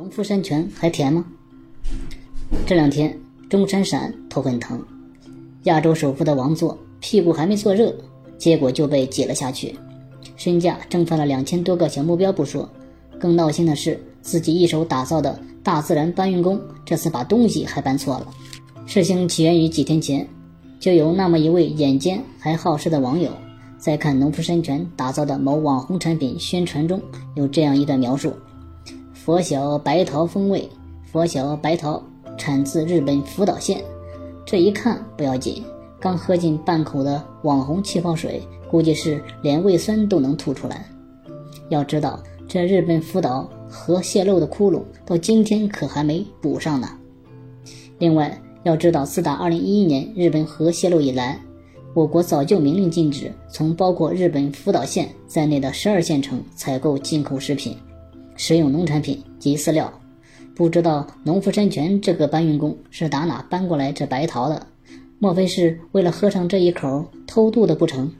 农夫山泉还甜吗？这两天钟闪闪头很疼，亚洲首富的王座屁股还没坐热，结果就被挤了下去，身价蒸发了两千多个小目标不说，更闹心的是自己一手打造的大自然搬运工这次把东西还搬错了。事情起源于几天前，就有那么一位眼尖还好事的网友，在看农夫山泉打造的某网红产品宣传中有这样一段描述。佛晓白桃风味，佛晓白桃产自日本福岛县。这一看不要紧，刚喝进半口的网红气泡水，估计是连胃酸都能吐出来。要知道，这日本福岛核泄漏的窟窿到今天可还没补上呢。另外，要知道，自打2011年日本核泄漏以来，我国早就明令禁止从包括日本福岛县在内的十二县城采购进口食品。食用农产品及饲料，不知道农夫山泉这个搬运工是打哪搬过来这白桃的？莫非是为了喝上这一口偷渡的不成？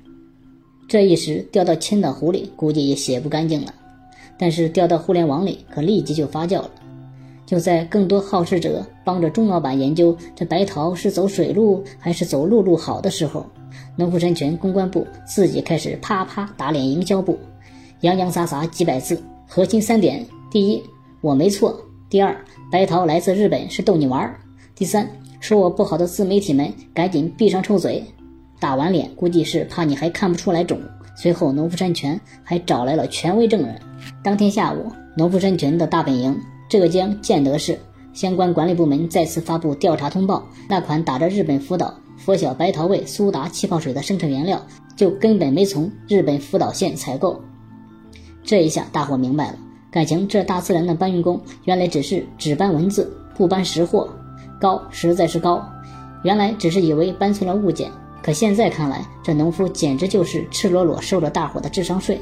这一时掉到千岛湖里，估计也洗不干净了。但是掉到互联网里，可立即就发酵了。就在更多好事者帮着钟老板研究这白桃是走水路还是走陆路好的时候，农夫山泉公关部自己开始啪啪打脸营销部，洋洋洒洒几百字。核心三点：第一，我没错；第二，白桃来自日本是逗你玩儿；第三，说我不好的自媒体们赶紧闭上臭嘴。打完脸，估计是怕你还看不出来肿。随后，农夫山泉还找来了权威证人。当天下午，农夫山泉的大本营浙江建德市相关管理部门再次发布调查通报：那款打着日本福岛佛晓白桃味苏打气泡水的生产原料，就根本没从日本福岛县采购。这一下，大伙明白了，感情这大自然的搬运工原来只是只搬文字，不搬实货，高实在是高。原来只是以为搬错了物件，可现在看来，这农夫简直就是赤裸裸收了大伙的智商税。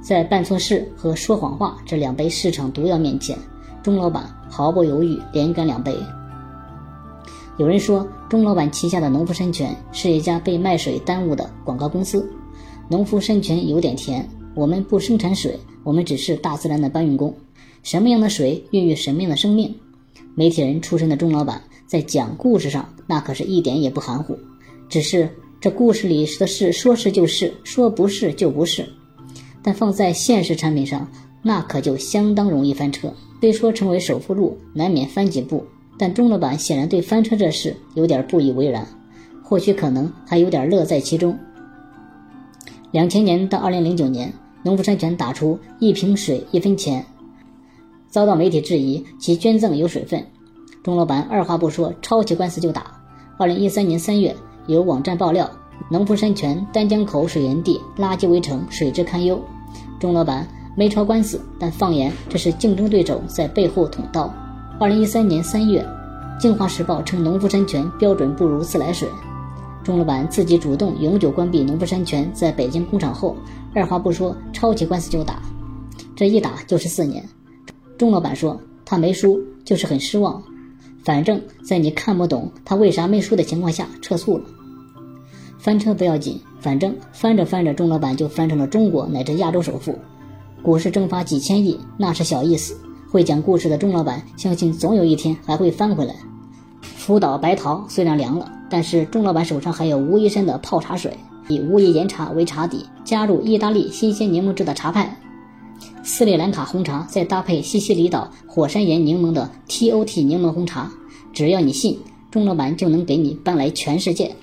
在办错事和说谎话这两杯市场毒药面前，钟老板毫不犹豫连干两杯。有人说，钟老板旗下的农夫山泉是一家被卖水耽误的广告公司。农夫山泉有点甜。我们不生产水，我们只是大自然的搬运工。什么样的水孕育什么样的生命。媒体人出身的钟老板在讲故事上，那可是一点也不含糊。只是这故事里的事，说是就是，说不是就不是。但放在现实产品上，那可就相当容易翻车。虽说成为首富路难免翻几步，但钟老板显然对翻车这事有点不以为然，或许可能还有点乐在其中。两千年到二零零九年。农夫山泉打出一瓶水一分钱，遭到媒体质疑其捐赠有水分，钟老板二话不说抄起官司就打。二零一三年三月，有网站爆料农夫山泉丹江口水源地垃圾围城，水质堪忧。钟老板没抄官司，但放言这是竞争对手在背后捅刀。二零一三年三月，《京华时报》称农夫山泉标准不如自来水。钟老板自己主动永久关闭农夫山泉在北京工厂后，二话不说抄起官司就打，这一打就是四年。钟老板说他没输，就是很失望。反正，在你看不懂他为啥没输的情况下撤诉了。翻车不要紧，反正翻着翻着，钟老板就翻成了中国乃至亚洲首富。股市蒸发几千亿那是小意思，会讲故事的钟老板相信总有一天还会翻回来。福岛白桃虽然凉了。但是钟老板手上还有吴医生的泡茶水，以无叶岩茶为茶底，加入意大利新鲜柠檬汁的茶派，斯里兰卡红茶，再搭配西西里岛火山岩柠檬的 TOT 柠檬红茶，只要你信，钟老板就能给你搬来全世界。